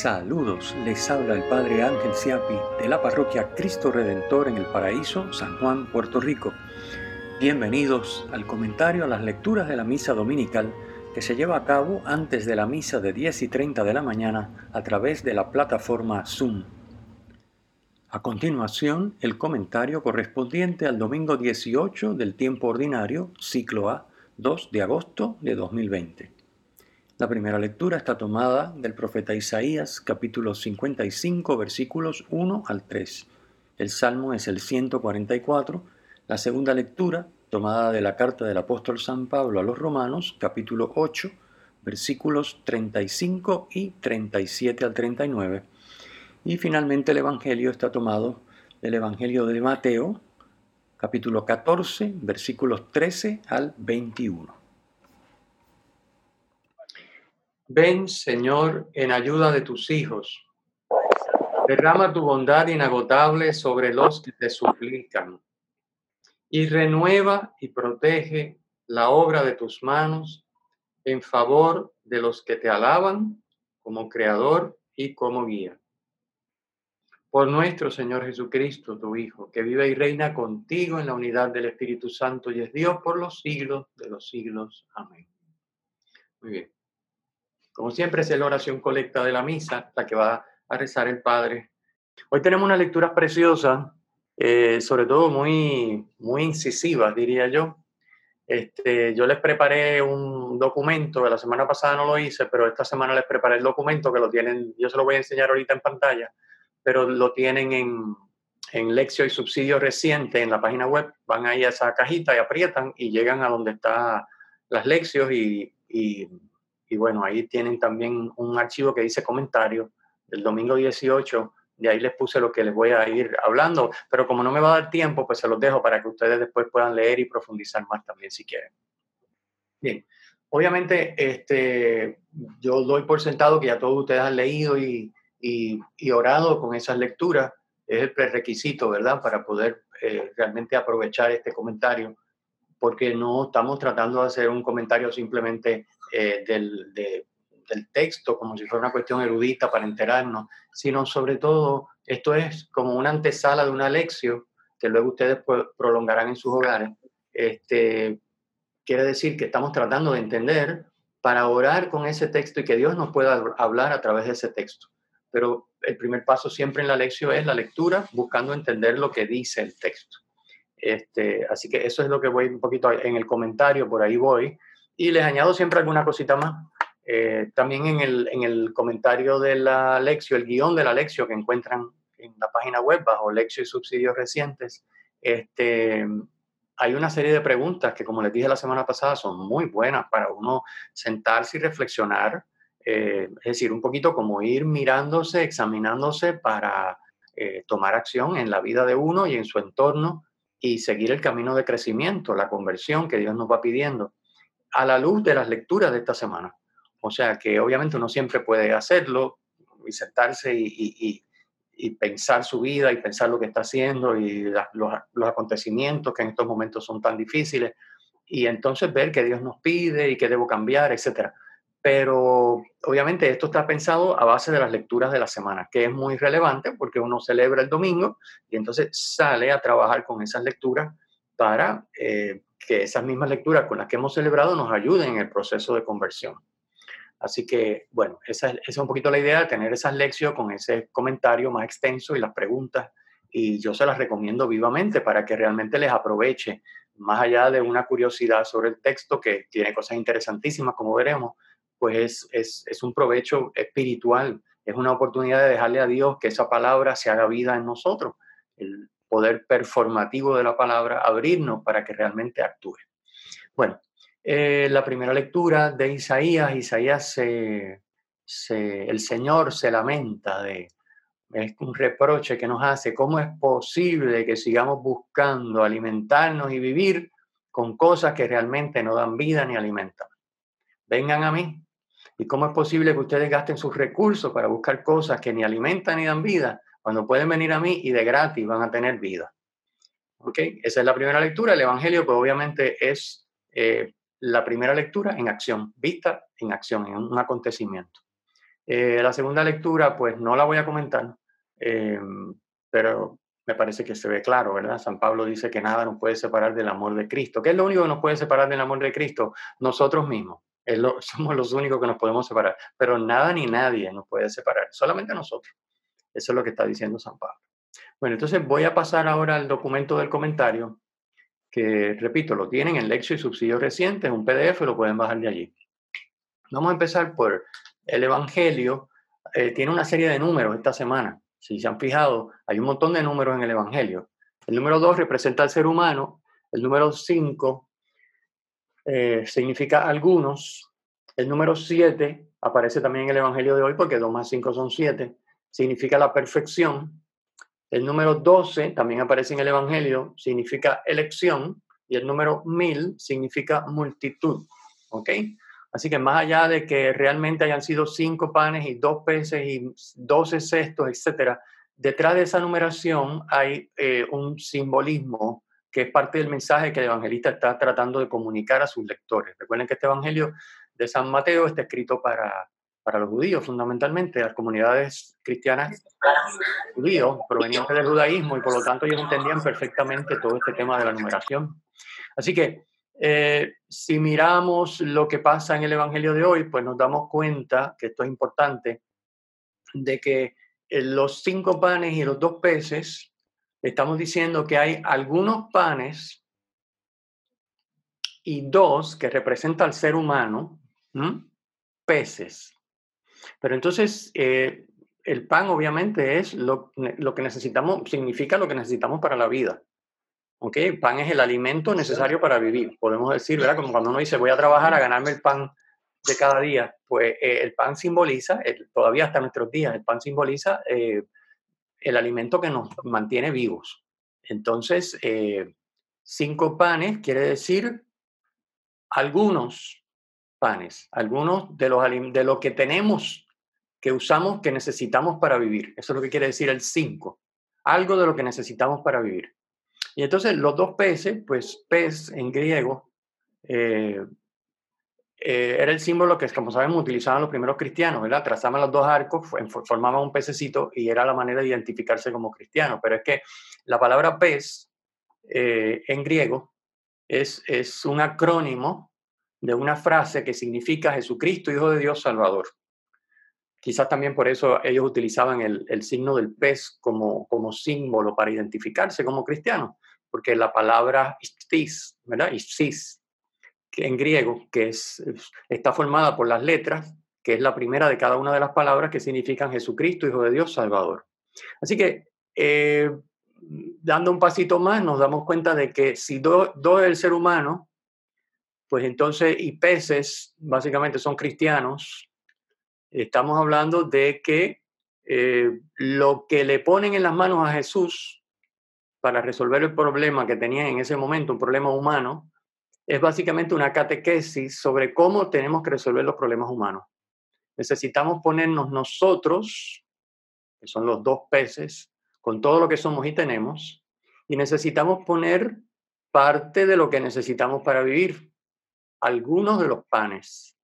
Saludos, les habla el Padre Ángel Siapi de la parroquia Cristo Redentor en el Paraíso, San Juan, Puerto Rico. Bienvenidos al comentario a las lecturas de la misa dominical que se lleva a cabo antes de la misa de 10 y 30 de la mañana a través de la plataforma Zoom. A continuación, el comentario correspondiente al domingo 18 del tiempo ordinario, ciclo A, 2 de agosto de 2020. La primera lectura está tomada del profeta Isaías, capítulo 55, versículos 1 al 3. El salmo es el 144. La segunda lectura, tomada de la carta del apóstol San Pablo a los Romanos, capítulo 8, versículos 35 y 37 al 39. Y finalmente el Evangelio está tomado del Evangelio de Mateo, capítulo 14, versículos 13 al 21. Ven, Señor, en ayuda de tus hijos. Derrama tu bondad inagotable sobre los que te suplican. Y renueva y protege la obra de tus manos en favor de los que te alaban como Creador y como guía. Por nuestro Señor Jesucristo, tu Hijo, que vive y reina contigo en la unidad del Espíritu Santo y es Dios por los siglos de los siglos. Amén. Muy bien. Como siempre es la oración colecta de la misa, la que va a rezar el Padre. Hoy tenemos unas lecturas preciosas, eh, sobre todo muy, muy incisivas, diría yo. Este, yo les preparé un documento, la semana pasada no lo hice, pero esta semana les preparé el documento que lo tienen, yo se lo voy a enseñar ahorita en pantalla, pero lo tienen en, en Lección y Subsidio Reciente en la página web. Van ahí a esa cajita y aprietan y llegan a donde están las lecciones y, y y bueno, ahí tienen también un archivo que dice comentarios del domingo 18. De ahí les puse lo que les voy a ir hablando, pero como no me va a dar tiempo, pues se los dejo para que ustedes después puedan leer y profundizar más también si quieren. Bien, obviamente este, yo doy por sentado que ya todos ustedes han leído y, y, orado con esas lecturas. Es el prerequisito, ¿verdad? Para poder eh, realmente aprovechar este comentario porque no estamos tratando de hacer un comentario simplemente eh, del, del, texto como si fuera una cuestión erudita para enterarnos, sino sobre todo esto es como una antesala de una lección que luego ustedes prolongarán en sus hogares. Este, quiere decir que estamos tratando de entender para orar con ese texto y que Dios nos pueda hablar a través de ese texto. Pero el primer paso siempre en la lección es la lectura, buscando entender lo que dice el texto. Este, así que eso es lo que voy un poquito en el comentario, por ahí voy. Y les añado siempre alguna cosita más. Eh, también en el, en el comentario de la lección, el guion de la lección que encuentran en la página web bajo lección y subsidios recientes, este, hay una serie de preguntas que, como les dije la semana pasada, son muy buenas para uno sentarse y reflexionar. Eh, es decir, un poquito como ir mirándose, examinándose para eh, tomar acción en la vida de uno y en su entorno y seguir el camino de crecimiento, la conversión que Dios nos va pidiendo, a la luz de las lecturas de esta semana. O sea que obviamente uno siempre puede hacerlo y sentarse y, pensar su vida y pensar lo que está haciendo y los, los, acontecimientos que en estos momentos son tan difíciles y entonces ver qué Dios nos pide y qué debo cambiar, etcétera pero obviamente esto está pensado a base de las lecturas de la semana, que es muy relevante porque uno celebra el domingo y entonces sale a trabajar con esas lecturas para eh, que esas mismas lecturas con las que hemos celebrado nos ayuden en el proceso de conversión. Así que, bueno, esa, es un poquito la idea, de tener esas lecciones con ese comentario más extenso y las preguntas, y yo se las recomiendo vivamente para que realmente les aproveche, más allá de una curiosidad sobre el texto, que tiene cosas interesantísimas, como veremos, pues es, es, un provecho espiritual, es una oportunidad de dejarle a Dios que esa palabra se haga vida en nosotros, poder performativo de la palabra, abrirnos para que realmente actúe. Bueno, eh, la primera lectura de Isaías, Isaías se, el Señor se lamenta de, es un reproche que nos hace, ¿cómo es posible que sigamos buscando alimentarnos y vivir con cosas que realmente no dan vida ni alimentan? Vengan a mí, ¿Y cómo es posible que ustedes gasten sus recursos para buscar cosas que ni alimentan ni dan vida, cuando pueden venir a mí y de gratis van a tener vida? ¿Ok? Esa es la primera lectura. El Evangelio, pues obviamente es eh, la primera lectura en acción, vista en acción, en un acontecimiento. Eh, la segunda lectura, pues no la voy a comentar, eh, pero me parece que se ve claro, ¿verdad? San Pablo dice que nada nos puede separar del amor de Cristo. ¿Qué es lo único que nos puede separar del amor de Cristo? Nosotros mismos. somos los únicos que nos podemos separar, pero nada ni nadie nos puede separar, solamente nosotros. Eso es lo que está diciendo San Pablo. Bueno, entonces voy a pasar ahora al documento del comentario, que repito, lo tienen en Lexio y Subsidio Recientes, un PDF, lo pueden bajar de allí. Vamos a empezar por el Evangelio. Eh, tiene una serie de números esta semana. Si se han fijado, hay un montón de números en el Evangelio. El número 2 representa al ser humano, el número 5 eh, significa algunos, el número 7 aparece también en el Evangelio de hoy porque 2 más 5 son 7, significa la perfección. El número 12 también aparece en el Evangelio, significa elección, y el número 1000 significa multitud. ¿Ok? Así que más allá de que realmente hayan sido cinco panes y dos peces y doce cestos, etcétera, detrás de esa numeración hay eh, un simbolismo que es parte del mensaje que el evangelista está tratando de comunicar a sus lectores. Recuerden que este evangelio de San Mateo está escrito para, para los judíos, fundamentalmente, las comunidades cristianas judíos provenientes del judaísmo y por lo tanto ellos entendían perfectamente todo este tema de la numeración. Así que eh, si miramos lo que pasa en el Evangelio de hoy, pues nos damos cuenta, que esto es importante, de que eh, los cinco panes y los dos peces, estamos diciendo que hay algunos panes y dos que representan al ser humano, peces. Pero entonces, eh, el pan obviamente es lo, lo que necesitamos, significa lo que necesitamos para la vida. ¿ok? Pan es el alimento necesario para vivir. Podemos decir, ¿verdad? Como cuando uno dice, voy a trabajar a ganarme el pan de cada día, pues eh, el pan simboliza, todavía hasta nuestros días, el pan simboliza eh, el alimento que nos mantiene vivos. Entonces, cinco panes quiere decir algunos panes, algunos de, los, de lo que tenemos, que usamos, que necesitamos para vivir. Eso es lo que quiere decir el cinco. Algo de lo que necesitamos para vivir. Y entonces los dos peces, pues pez en griego, eh, eh, era el símbolo que, como sabemos, utilizaban los primeros cristianos, ¿verdad? Trazaban los dos arcos, formaban un pececito y era la manera de identificarse como cristiano. Pero es que la palabra pez eh, en griego es, es un acrónimo de una frase que significa Jesucristo, Hijo de Dios, Salvador. Quizás también por eso ellos utilizaban el, el signo del pez como, como símbolo para identificarse como cristianos porque la palabra istis, ¿verdad? Istis, que en griego, que es, está formada por las letras, que es la primera de cada una de las palabras que significan Jesucristo, Hijo de Dios, Salvador. Así que, eh, dando un pasito más, nos damos cuenta de que si dos es el ser humano, pues entonces, y peces, básicamente son cristianos, estamos hablando de que eh, lo que le ponen en las manos a Jesús para resolver el problema que tenían en ese momento, un problema humano, es básicamente una catequesis sobre cómo tenemos que resolver los problemas humanos. Necesitamos ponernos nosotros, que son los dos peces, con todo lo que somos y tenemos, y necesitamos poner parte de lo que necesitamos para vivir, algunos de los panes,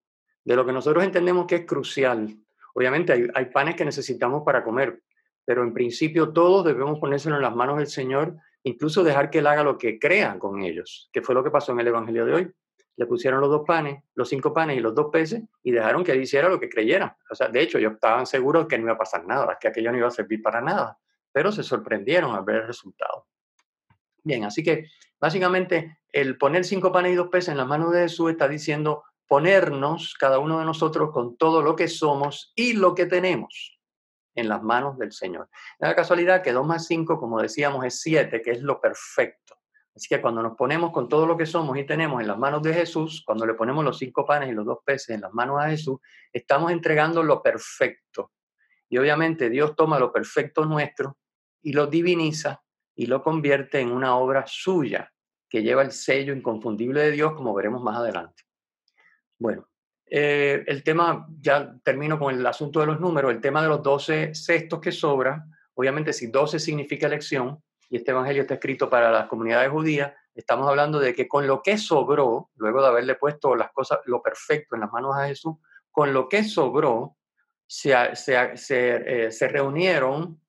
de lo que nosotros entendemos que es crucial. Obviamente hay, hay panes que necesitamos para comer, pero en principio todos debemos ponérselo en las manos del Señor, incluso dejar que Él haga lo que crea con ellos, que fue lo que pasó en el Evangelio de hoy. Le pusieron los dos panes, los cinco panes y los dos peces y dejaron que Él hiciera lo que creyera. O sea, de hecho, ellos estaban seguros que no iba a pasar nada, que aquello no iba a servir para nada, pero se sorprendieron al ver el resultado. Bien, así que básicamente el poner cinco panes y dos peces en las manos de Jesús está diciendo ponernos, cada uno de nosotros, con todo lo que somos y lo que tenemos en las manos del Señor. la casualidad que 2 más 5, como decíamos, es 7, que es lo perfecto. Así que cuando nos ponemos con todo lo que somos y tenemos en las manos de Jesús, cuando le ponemos los cinco panes y los dos peces en las manos a Jesús, estamos entregando lo perfecto. Y obviamente Dios toma lo perfecto nuestro y lo diviniza y lo convierte en una obra suya que lleva el sello inconfundible de Dios, como veremos más adelante. Bueno, eh, el tema, ya termino con el asunto de los números, el tema de los 12 sextos que sobran, obviamente si 12 significa elección, y este evangelio está escrito para las comunidades judías, estamos hablando de que con lo que sobró, luego de haberle puesto las cosas, lo perfecto en las manos a Jesús, con lo que sobró, se, se, se reunieron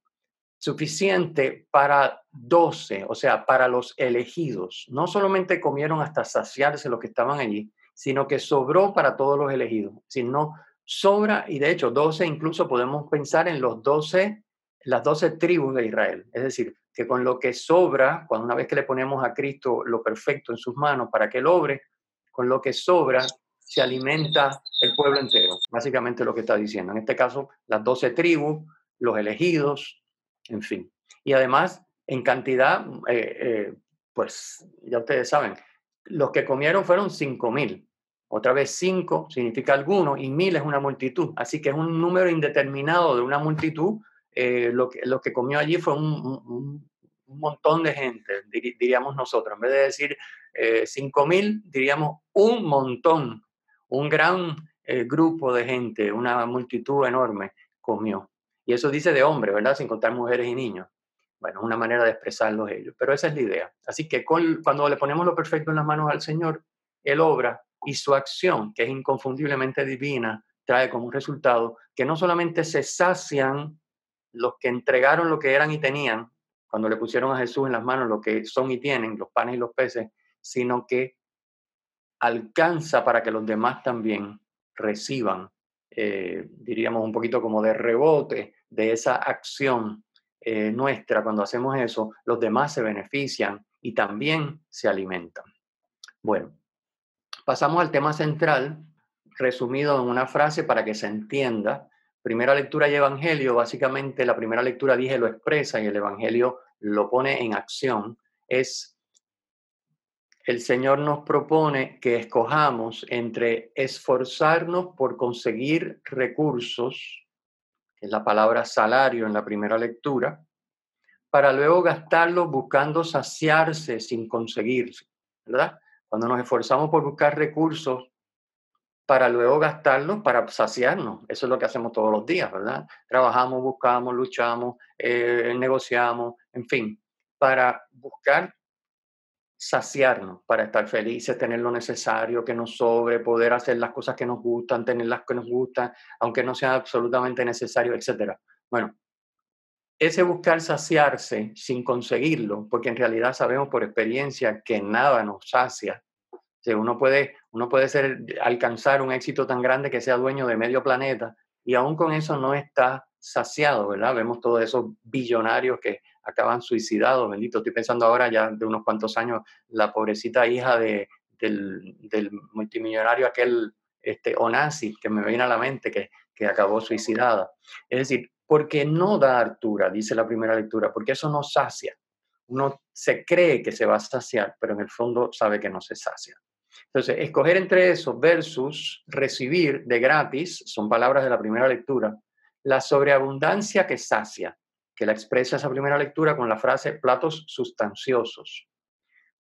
suficiente para 12, o sea, para los elegidos. No solamente comieron hasta saciarse los que estaban allí, sino que sobró para todos los elegidos. Si no sobra, y de hecho 12 incluso podemos pensar en los 12, las 12 tribus de Israel. Es decir, que con lo que sobra, cuando una vez que le ponemos a Cristo lo perfecto en sus manos para que él obre, con lo que sobra se alimenta el pueblo entero. Básicamente lo que está diciendo. En este caso, las 12 tribus, los elegidos, en fin. Y además, en cantidad, eh, eh, pues ya ustedes saben, los que comieron fueron cinco mil. Otra vez cinco significa alguno y mil es una multitud. Así que es un número indeterminado de una multitud. Eh, lo, que, que comió allí fue un, montón de gente, diríamos nosotros. En vez de decir cinco mil, diríamos un montón, un gran grupo de gente, una multitud enorme comió. Y eso dice de hombre, ¿verdad? Sin contar mujeres y niños. Bueno, una manera de expresarlos ellos. Pero esa es la idea. Así que cuando le ponemos lo perfecto en las manos al Señor, Él obra y su acción, que es inconfundiblemente divina, trae como resultado que no solamente se sacian los que entregaron lo que eran y tenían, cuando le pusieron a Jesús en las manos lo que son y tienen, los panes y los peces, sino que alcanza para que los demás también reciban eh, diríamos, un poquito como de rebote de esa acción eh, nuestra, cuando hacemos eso, los demás se benefician y también se alimentan. Bueno, pasamos al tema central, resumido en una frase para que se entienda. Primera lectura y evangelio, básicamente la primera lectura dije lo expresa y el evangelio lo pone en acción, es el Señor nos propone que escojamos entre esforzarnos por conseguir recursos, que es la palabra salario en la primera lectura, para luego gastarlos buscando saciarse sin conseguirse, ¿verdad? Cuando nos esforzamos por buscar recursos para luego gastarlos para saciarnos, eso es lo que hacemos todos los días, ¿verdad? Trabajamos, buscamos, luchamos, eh, negociamos, en fin, para buscar saciarnos para estar felices, tener lo necesario que nos sobre, poder hacer las cosas que nos gustan, tener las que nos gustan, aunque no sea absolutamente necesario, etc. Bueno, ese buscar saciarse sin conseguirlo, porque en realidad sabemos por experiencia que nada nos sacia. O uno puede, uno puede ser, alcanzar un éxito tan grande que sea dueño de medio planeta y aún con eso no está saciado, ¿verdad? Vemos todos esos billonarios que acaban suicidados, bendito. Estoy pensando ahora ya de unos cuantos años, la pobrecita hija de, del, multimillonario aquel este, Onasi, que me viene a la mente, que, que acabó suicidada. Es decir, porque no da altura, dice la primera lectura, porque eso no sacia. Uno se cree que se va a saciar, pero en el fondo sabe que no se sacia. Entonces, escoger entre eso versus recibir de gratis, son palabras de la primera lectura, la sobreabundancia que sacia que la expresa esa primera lectura con la frase platos sustanciosos.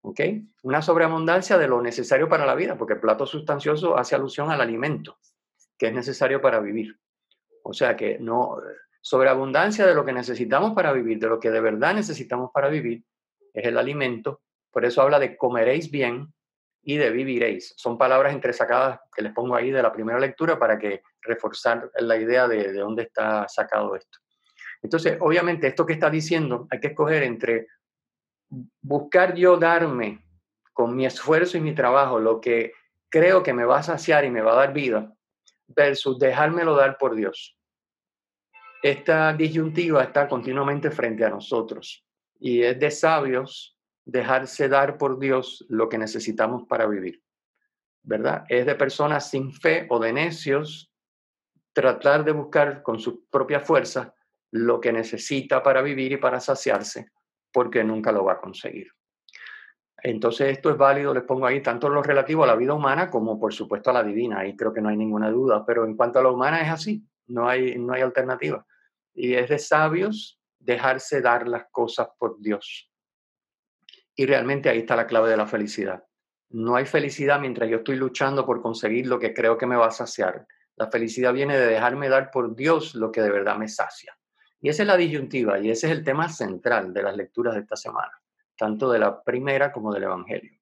¿Ok? Una sobreabundancia de lo necesario para la vida, porque plato sustancioso hace alusión al alimento que es necesario para vivir. O sea que no, sobreabundancia de lo que necesitamos para vivir, de lo que de verdad necesitamos para vivir, es el alimento. Por eso habla de comeréis bien y de viviréis. Son palabras entresacadas que les pongo ahí de la primera lectura para que reforzar la idea de, de dónde está sacado esto. Entonces, obviamente, esto que está diciendo, hay que escoger entre buscar yo darme con mi esfuerzo y mi trabajo lo que creo que me va a saciar y me va a dar vida, versus dejármelo dar por Dios. Esta disyuntiva está continuamente frente a nosotros y es de sabios dejarse dar por Dios lo que necesitamos para vivir, ¿verdad? Es de personas sin fe o de necios tratar de buscar con sus propias fuerzas lo que necesita para vivir y para saciarse, porque nunca lo va a conseguir. Entonces esto es válido, les pongo ahí, tanto lo relativo a la vida humana como por supuesto a la divina, ahí creo que no hay ninguna duda, pero en cuanto a la humana es así, no hay, no hay alternativa. Y es de sabios dejarse dar las cosas por Dios. Y realmente ahí está la clave de la felicidad. No hay felicidad mientras yo estoy luchando por conseguir lo que creo que me va a saciar. La felicidad viene de dejarme dar por Dios lo que de verdad me sacia. Y esa es la disyuntiva y ese es el tema central de las lecturas de esta semana, tanto de la primera como del Evangelio.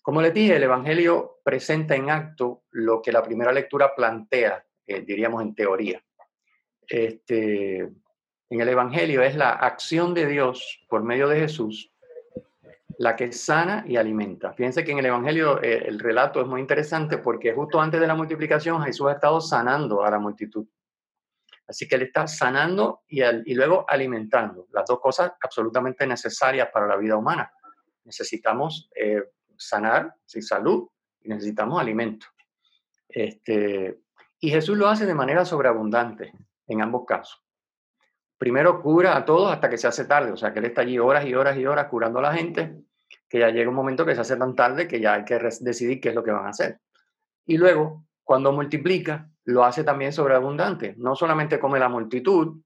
Como les dije, el Evangelio presenta en acto lo que la primera lectura plantea, eh, diríamos en teoría. este, en el Evangelio es la acción de Dios por medio de Jesús la que sana y alimenta. Fíjense que en el Evangelio eh, el relato es muy interesante porque justo antes de la multiplicación Jesús ha estado sanando a la multitud. Así que él está sanando y, y luego alimentando, las dos cosas absolutamente necesarias para la vida humana. Necesitamos eh, sanar, sin salud, y necesitamos alimento. Este, y Jesús lo hace de manera sobreabundante en ambos casos. Primero cura a todos hasta que se hace tarde, o sea que él está allí horas y horas y horas curando a la gente, que ya llega un momento que se hace tan tarde que ya hay que decidir qué es lo que van a hacer. Y luego, cuando multiplica, lo hace también sobreabundante. No solamente come la multitud,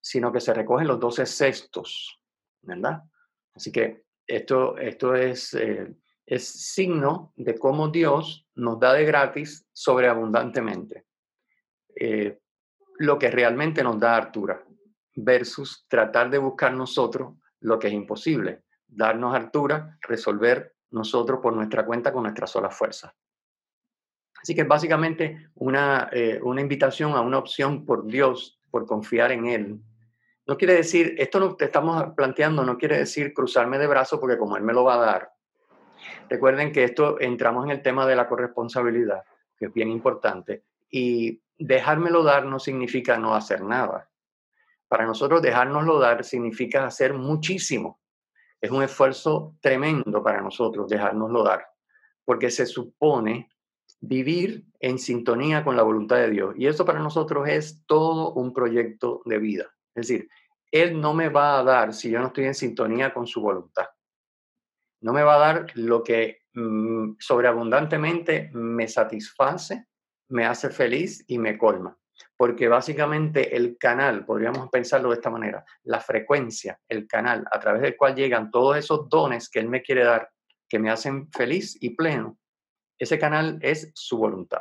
sino que se recogen los doce cestos, ¿verdad? Así que esto, esto es, eh, es signo de cómo Dios nos da de gratis sobreabundantemente eh, lo que realmente nos da altura versus tratar de buscar nosotros lo que es imposible, darnos altura, resolver nosotros por nuestra cuenta con nuestra sola fuerza. Así que básicamente una, eh, una invitación a una opción por Dios, por confiar en Él. No quiere decir, esto lo que estamos planteando no quiere decir cruzarme de brazos porque como Él me lo va a dar. Recuerden que esto entramos en el tema de la corresponsabilidad, que es bien importante. Y dejármelo dar no significa no hacer nada. Para nosotros dejárnoslo dar significa hacer muchísimo. Es un esfuerzo tremendo para nosotros dejárnoslo dar, porque se supone vivir en sintonía con la voluntad de Dios. Y eso para nosotros es todo un proyecto de vida. Es decir, Él no me va a dar si yo no estoy en sintonía con su voluntad. No me va a dar lo que mm, sobreabundantemente me satisface, me hace feliz y me colma. Porque básicamente el canal, podríamos pensarlo de esta manera, la frecuencia, el canal a través del cual llegan todos esos dones que Él me quiere dar, que me hacen feliz y pleno, ese canal es su voluntad.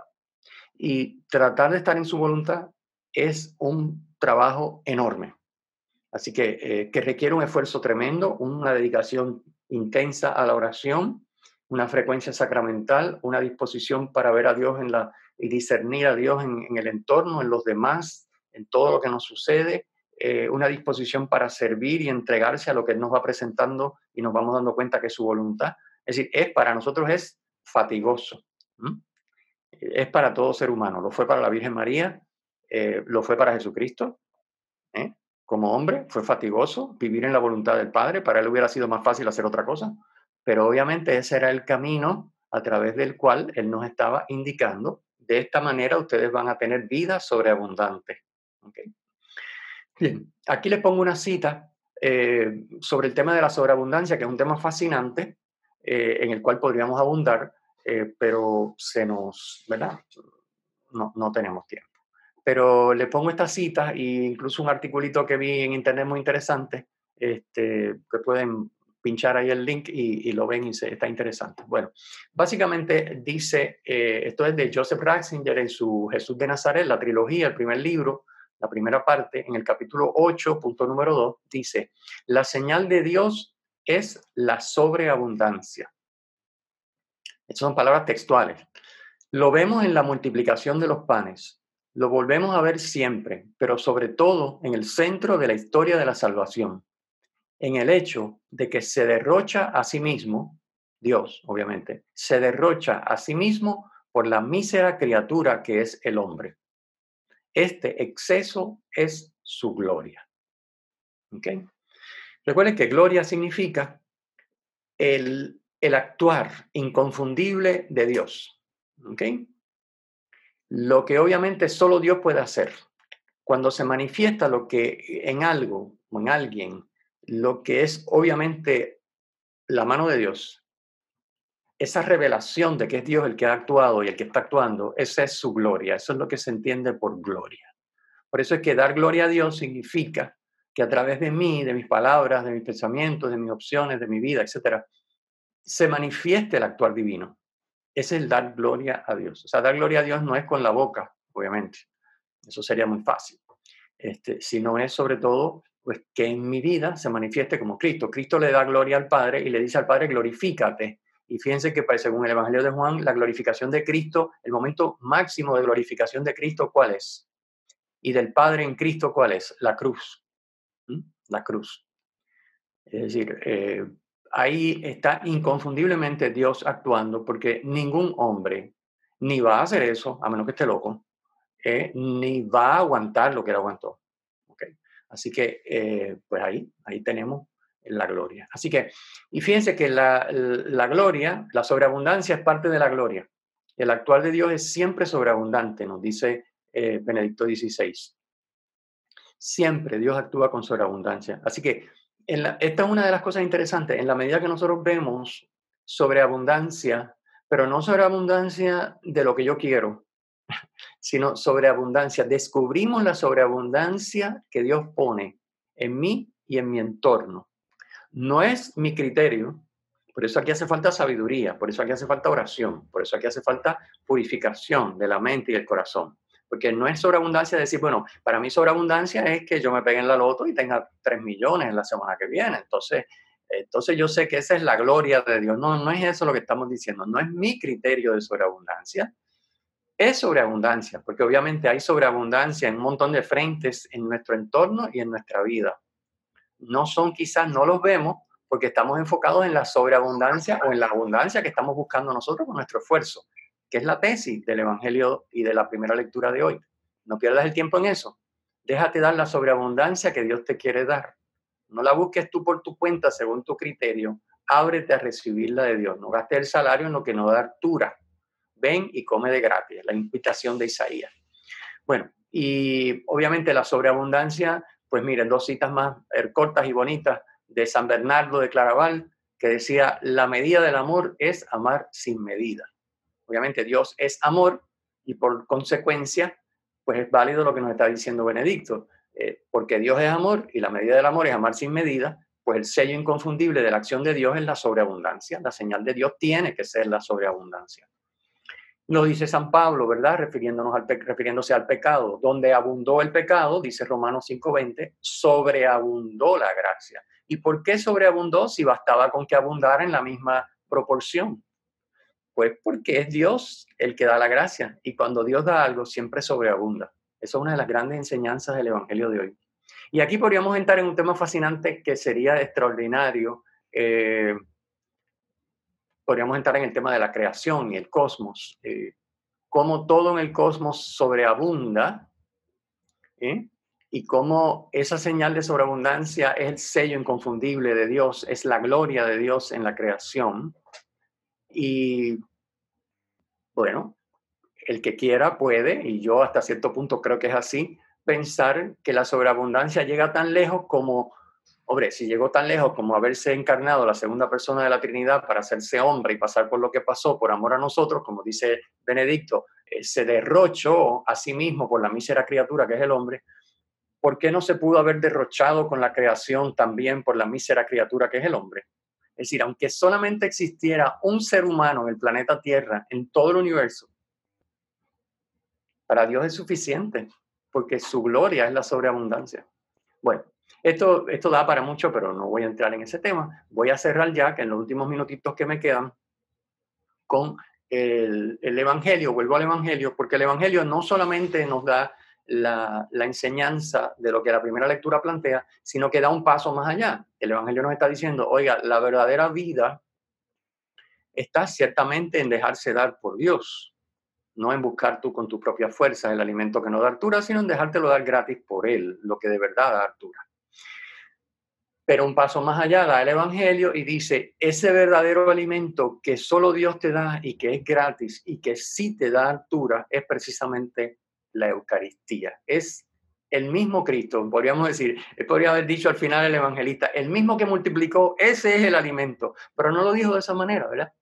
Y tratar de estar en su voluntad es un trabajo enorme. Así que, eh, que requiere un esfuerzo tremendo, una dedicación intensa a la oración, una frecuencia sacramental, una disposición para ver a Dios en la, y discernir a Dios en, el entorno, en los demás, en todo lo que nos sucede, eh, una disposición para servir y entregarse a lo que Él nos va presentando y nos vamos dando cuenta que es su voluntad. Es decir, es para nosotros es fatigoso. Es para todo ser humano. Lo fue para la Virgen María, eh, lo fue para Jesucristo. ¿eh? Como hombre, fue fatigoso vivir en la voluntad del Padre. Para él hubiera sido más fácil hacer otra cosa. Pero obviamente ese era el camino a través del cual él nos estaba indicando. De esta manera ustedes van a tener vida sobreabundante. Bien, aquí les pongo una cita eh, sobre el tema de la sobreabundancia, que es un tema fascinante, eh, en el cual podríamos abundar, eh, pero se nos, ¿verdad? No, no, tenemos tiempo. Pero le pongo esta cita e incluso un articulito que vi en internet muy interesante, este, que pueden pinchar ahí el link y, lo ven y se, está interesante. Bueno, básicamente dice, eh, esto es de Joseph Ratzinger en su Jesús de Nazaret, la trilogía, el primer libro, la primera parte, en el capítulo 8, punto número 2, dice, la señal de Dios es la sobreabundancia. Estas son palabras textuales. Lo vemos en la multiplicación de los panes, lo volvemos a ver siempre, pero sobre todo en el centro de la historia de la salvación, en el hecho de que se derrocha a sí mismo, Dios obviamente, se derrocha a sí mismo por la mísera criatura que es el hombre. Este exceso es su gloria. ¿Okay? Recuerden que gloria significa el, actuar inconfundible de Dios. Lo que obviamente solo Dios puede hacer. Cuando se manifiesta lo que en algo o en alguien, lo que es obviamente la mano de Dios, esa revelación de que es Dios el que ha actuado y el que está actuando, esa es su gloria. Eso es lo que se entiende por gloria. Por eso es que dar gloria a Dios significa que a través de mí, de mis palabras, de mis pensamientos, de mis opciones, de mi vida, etcétera, se manifieste el actuar divino. Es el dar gloria a Dios. O sea, dar gloria a Dios no es con la boca, obviamente. Eso sería muy fácil. Este, sino es sobre todo pues, que en mi vida se manifieste como Cristo. Cristo le da gloria al Padre y le dice al Padre, glorifícate. Y fíjense que pues, según el Evangelio de Juan, la glorificación de Cristo, el momento máximo de glorificación de Cristo, ¿cuál es? y del Padre en Cristo, ¿cuál es? La cruz. La cruz. Es decir, eh, ahí está inconfundiblemente Dios actuando porque ningún hombre ni va a hacer eso, a menos que esté loco, eh, ni va a aguantar lo que él aguantó. Así que, eh, pues ahí, ahí tenemos la gloria. Así que, y fíjense que la, la, gloria, la sobreabundancia es parte de la gloria. El actual de Dios es siempre sobreabundante, nos dice eh, Benedicto XVI. Siempre Dios actúa con sobreabundancia. Así que esta es una de las cosas interesantes. En la medida que nosotros vemos sobreabundancia, pero no sobreabundancia de lo que yo quiero, sino sobreabundancia. Descubrimos la sobreabundancia que Dios pone en mí y en mi entorno. No es mi criterio, por eso aquí hace falta sabiduría, por eso aquí hace falta oración, por eso aquí hace falta purificación de la mente y el corazón. Porque no es sobreabundancia decir, bueno, para mí sobreabundancia es que yo me pegue en la loto y tenga 3 millones en la semana que viene. Entonces, entonces yo sé que esa es la gloria de Dios. No, no es eso lo que estamos diciendo. No es mi criterio de sobreabundancia. Es sobreabundancia, porque obviamente hay sobreabundancia en un montón de frentes en nuestro entorno y en nuestra vida. No son quizás, no los vemos porque estamos enfocados en la sobreabundancia o en la abundancia que estamos buscando nosotros con nuestro esfuerzo que es la tesis del Evangelio y de la primera lectura de hoy. No pierdas el tiempo en eso. Déjate dar la sobreabundancia que Dios te quiere dar. No la busques tú por tu cuenta, según tu criterio. Ábrete a recibirla de Dios. No gastes el salario en lo que no da altura. Ven y come de gratis. La invitación de Isaías. Bueno, y obviamente la sobreabundancia, pues miren, dos citas más er, cortas y bonitas de San Bernardo de Claraval, que decía, la medida del amor es amar sin medida. Obviamente Dios es amor y por consecuencia, pues es válido lo que nos está diciendo Benedicto, eh, porque Dios es amor y la medida del amor es amar sin medida, pues el sello inconfundible de la acción de Dios es la sobreabundancia. La señal de Dios tiene que ser la sobreabundancia. Lo dice San Pablo, ¿verdad? Refiriéndonos al refiriéndose al pecado. Donde abundó el pecado, dice Romanos 5:20, sobreabundó la gracia. ¿Y por qué sobreabundó si bastaba con que abundara en la misma proporción? Pues porque es Dios el que da la gracia y cuando Dios da algo siempre sobreabunda. Eso es una de las grandes enseñanzas del Evangelio de hoy. Y aquí podríamos entrar en un tema fascinante que sería extraordinario. Eh, podríamos entrar en el tema de la creación y el cosmos. Eh, cómo todo en el cosmos sobreabunda y cómo esa señal de sobreabundancia es el sello inconfundible de Dios, es la gloria de Dios en la creación. Y bueno, el que quiera puede, y yo hasta cierto punto creo que es así, pensar que la sobreabundancia llega tan lejos como, hombre, si llegó tan lejos como haberse encarnado la segunda persona de la Trinidad para hacerse hombre y pasar por lo que pasó por amor a nosotros, como dice Benedicto, eh, se derrochó a sí mismo por la mísera criatura que es el hombre, ¿por qué no se pudo haber derrochado con la creación también por la mísera criatura que es el hombre? Es decir, aunque solamente existiera un ser humano en el planeta Tierra, en todo el universo, para Dios es suficiente, porque su gloria es la sobreabundancia. Bueno, esto, esto da para mucho, pero no voy a entrar en ese tema. Voy a cerrar ya, que en los últimos minutitos que me quedan, con el, el Evangelio, vuelvo al Evangelio, porque el Evangelio no solamente nos da la, enseñanza de lo que la primera lectura plantea, sino que da un paso más allá. El Evangelio nos está diciendo, oiga, la verdadera vida está ciertamente en dejarse dar por Dios, no en buscar tú con tus propias fuerzas el alimento que no da altura, sino en dejártelo dar gratis por Él, lo que de verdad da altura. Pero un paso más allá da el Evangelio y dice, ese verdadero alimento que solo Dios te da y que es gratis y que sí te da altura es precisamente la Eucaristía. Es el mismo Cristo, podríamos decir, podría haber dicho al final el evangelista, el mismo que multiplicó, ese es el alimento, pero no lo dijo de esa manera, ¿verdad?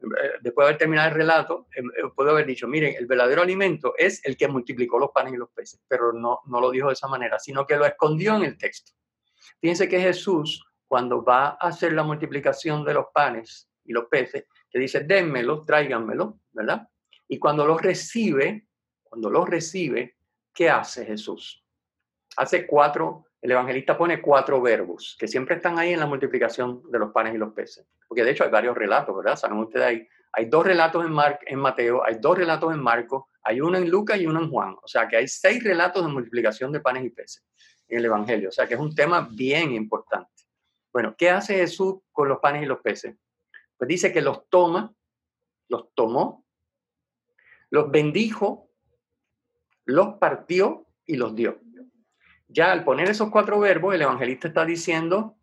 Eh, después de haber terminado el relato, eh, eh, puedo haber dicho, miren, el verdadero alimento es el que multiplicó los panes y los peces, pero no, no lo dijo de esa manera, sino que lo escondió en el texto. Fíjense que Jesús, cuando va a hacer la multiplicación de los panes y los peces, que dice, dénmelo, tráiganmelo, ¿verdad? Y cuando los recibe, cuando los recibe, ¿qué hace Jesús? Hace cuatro, el evangelista pone cuatro verbos que siempre están ahí en la multiplicación de los panes y los peces. Porque de hecho hay varios relatos, ¿verdad? Saben ustedes, hay, hay dos relatos en, Mar, en Mateo, hay dos relatos en Marcos Hay uno en Lucas y uno en Juan. O sea que hay seis relatos de multiplicación de panes y peces el Evangelio. O sea que es un tema bien importante. Bueno, ¿qué hace Jesús con los panes y los peces? Pues dice que los toma, los tomó, los bendijo, los partió y los dio. Ya al poner esos cuatro verbos, el evangelista está diciendo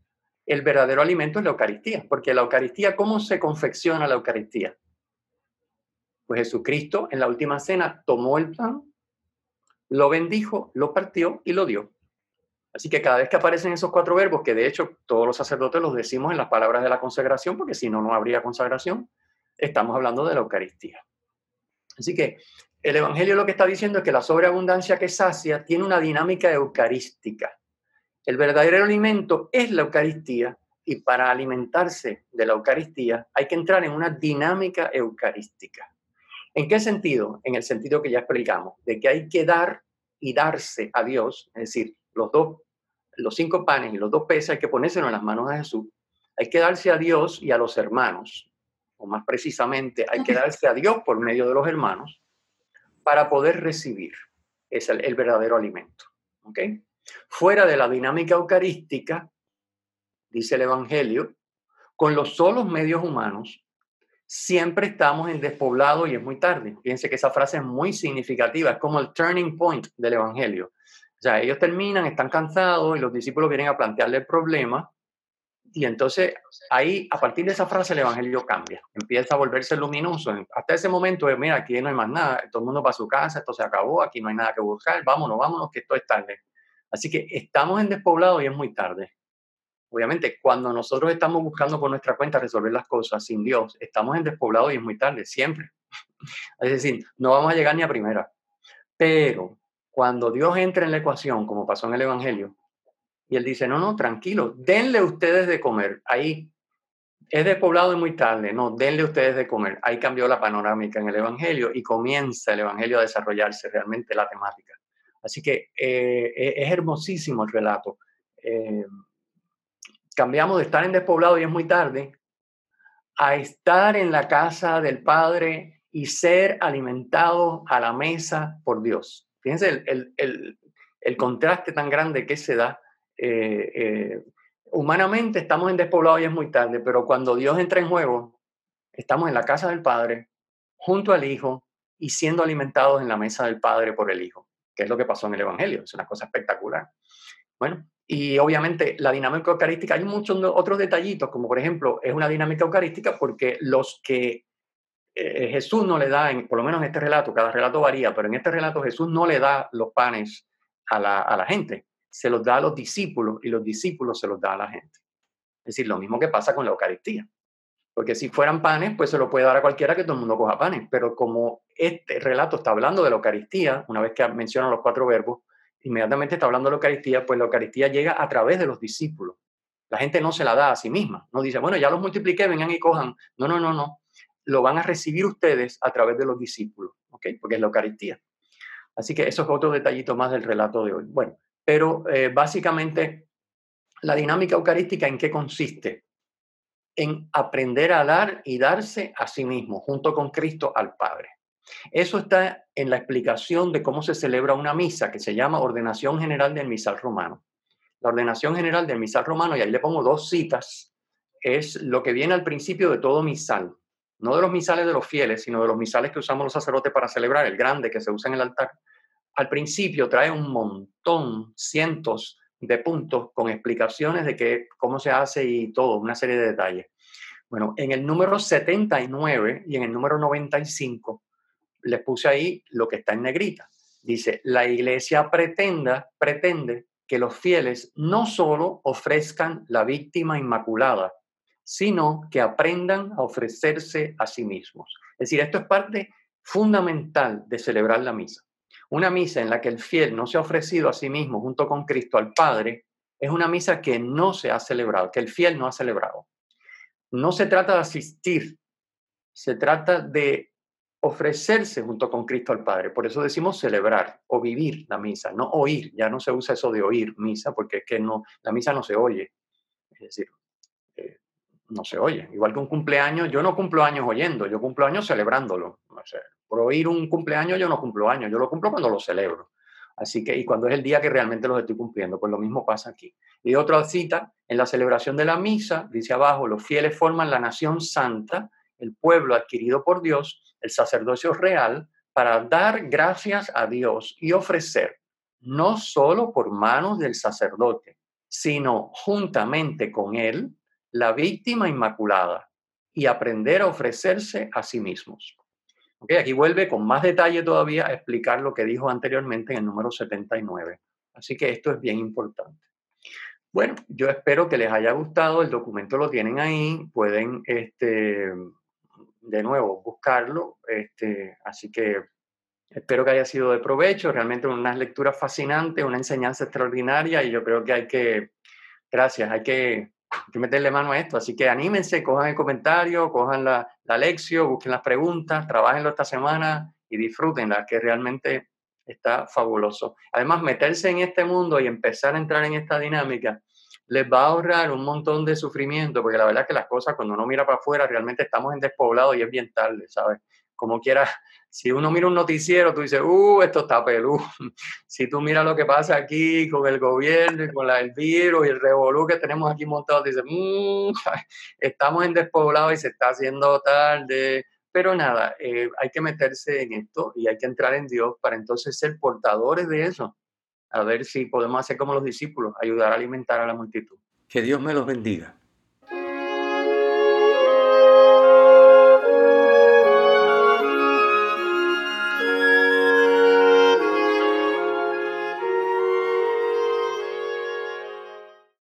el verdadero alimento es la Eucaristía, porque la Eucaristía, ¿cómo se confecciona la Eucaristía? Pues Jesucristo en la última cena tomó el pan, lo bendijo, lo partió y lo dio. Así que cada vez que aparecen esos cuatro verbos, que de hecho todos los sacerdotes los decimos en las palabras de la consagración, porque si no, no habría consagración, estamos hablando de la Eucaristía. Así que el Evangelio lo que está diciendo es que la sobreabundancia que sacia tiene una dinámica eucarística. El verdadero alimento es la Eucaristía y para alimentarse de la Eucaristía hay que entrar en una dinámica eucarística. ¿En qué sentido? En el sentido que ya explicamos, de que hay que dar y darse a Dios, es decir, los dos los cinco panes y los dos peces hay que ponérselo en las manos de Jesús. Hay que darse a Dios y a los hermanos, o más precisamente, hay que darse a Dios por medio de los hermanos para poder recibir es el, verdadero alimento. ¿ok? Fuera de la dinámica eucarística, dice el Evangelio, con los solos medios humanos, siempre estamos en despoblado y es muy tarde. Fíjense que esa frase es muy significativa, es como el turning point del Evangelio. O sea, ellos terminan, están cansados y los discípulos vienen a plantearle el problema. Y entonces ahí, a partir de esa frase, el Evangelio cambia, empieza a volverse luminoso. Hasta ese momento, mira, aquí no hay más nada, todo el mundo para su casa, esto se acabó, aquí no hay nada que buscar, vámonos, vámonos, que esto es tarde. Así que estamos en despoblado y es muy tarde. Obviamente, cuando nosotros estamos buscando por nuestra cuenta resolver las cosas sin Dios, estamos en despoblado y es muy tarde, siempre. Es decir, no vamos a llegar ni a primera. Pero cuando Dios entra en la ecuación, como pasó en el Evangelio, y Él dice, no, no, tranquilo, denle ustedes de comer. Ahí es despoblado y muy tarde, no, denle ustedes de comer. Ahí cambió la panorámica en el Evangelio y comienza el Evangelio a desarrollarse realmente la temática. Así que eh, e-, es hermosísimo el relato. Eh, cambiamos de estar en despoblado y es muy tarde a estar en la casa del Padre y ser alimentados a la mesa por Dios. Fíjense el, contraste tan grande que se da. Eh, eh, humanamente estamos en despoblado y es muy tarde, pero cuando Dios entra en juego, estamos en la casa del Padre, junto al Hijo y siendo alimentados en la mesa del Padre por el Hijo, que es lo que pasó en el Evangelio. Es una cosa espectacular. Bueno, y obviamente la dinámica eucarística, hay muchos otros detallitos, como por ejemplo, es una dinámica eucarística porque los que eh, Jesús no le da, en, por lo menos en este relato, cada relato varía, pero en este relato Jesús no le da los panes a la, gente, se los da a los discípulos y los discípulos se los da a la gente. Es decir, lo mismo que pasa con la Eucaristía. Porque si fueran panes, pues se lo puede dar a cualquiera que todo el mundo coja panes. Pero como este relato está hablando de la Eucaristía, una vez que mencionan los cuatro verbos, inmediatamente está hablando de la Eucaristía, pues la Eucaristía llega a través de los discípulos. La gente no se la da a sí misma. No dice, bueno, ya los multipliqué, vengan y cojan. No, no, no, no lo van a recibir ustedes a través de los discípulos, ¿ok? Porque es la Eucaristía. Así que eso es otro detallito más del relato de hoy. Bueno, pero eh, básicamente la dinámica eucarística en qué consiste? En aprender a dar y darse a sí mismo, junto con Cristo al Padre. Eso está en la explicación de cómo se celebra una misa que se llama Ordenación General del Misal Romano. La Ordenación General del Misal Romano, y ahí le pongo dos citas, es lo que viene al principio de todo misal no de los misales de los fieles, sino de los misales que usamos los sacerdotes para celebrar, el grande que se usa en el altar, al principio trae un montón, cientos de puntos con explicaciones de qué, cómo se hace y todo, una serie de detalles. Bueno, en el número 79 y en el número 95 les puse ahí lo que está en negrita. Dice, la iglesia pretenda, pretende que los fieles no solo ofrezcan la víctima inmaculada, sino que aprendan a ofrecerse a sí mismos. Es decir, esto es parte fundamental de celebrar la misa. Una misa en la que el fiel no se ha ofrecido a sí mismo junto con Cristo al Padre es una misa que no se ha celebrado, que el fiel no ha celebrado. No se trata de asistir, se trata de ofrecerse junto con Cristo al Padre. Por eso decimos celebrar o vivir la misa, no oír. Ya no se usa eso de oír misa porque es que no, la misa no se oye. Es decir, no se oye. Igual que un cumpleaños, yo no cumplo años oyendo, yo cumplo años celebrándolo. por oír un cumpleaños yo no cumplo años, yo lo cumplo cuando lo celebro. Así que, y cuando es el día que realmente los estoy cumpliendo, pues lo mismo pasa aquí. Y otra cita, en la celebración de la misa, dice abajo, los fieles forman la nación santa, el pueblo adquirido por Dios, el sacerdocio real, para dar gracias a Dios y ofrecer, no solo por manos del sacerdote, sino juntamente con él, la víctima inmaculada, y aprender a ofrecerse a sí mismos. Aquí vuelve con más detalle todavía a explicar lo que dijo anteriormente en el número 79. Así que esto es bien importante. Bueno, yo espero que les haya gustado. El documento lo tienen ahí. Pueden, este, de nuevo, buscarlo. Este, así que espero que haya sido de provecho. Realmente unas lecturas fascinantes, una enseñanza extraordinaria y yo creo que hay que, gracias, hay que hay que meterle mano a esto. Así que anímense, cojan el comentario, cojan la, la lección, busquen las preguntas, trabajenlo esta semana y disfrútenla, que realmente está fabuloso. Además, meterse en este mundo y empezar a entrar en esta dinámica les va a ahorrar un montón de sufrimiento, porque la verdad es que las cosas cuando uno mira para afuera realmente estamos en despoblado y es bien tarde, ¿sabes? Como quiera, si uno mira un noticiero, tú dices, uh, esto está pelú. si tú miras lo que pasa aquí con el gobierno y con el virus y el revolú que tenemos aquí montado, dices, mmm, estamos en despoblado y se está haciendo tarde. Pero nada, eh, hay que meterse en esto y hay que entrar en Dios para entonces ser portadores de eso. A ver si podemos hacer como los discípulos, ayudar a alimentar a la multitud. Que Dios me los bendiga.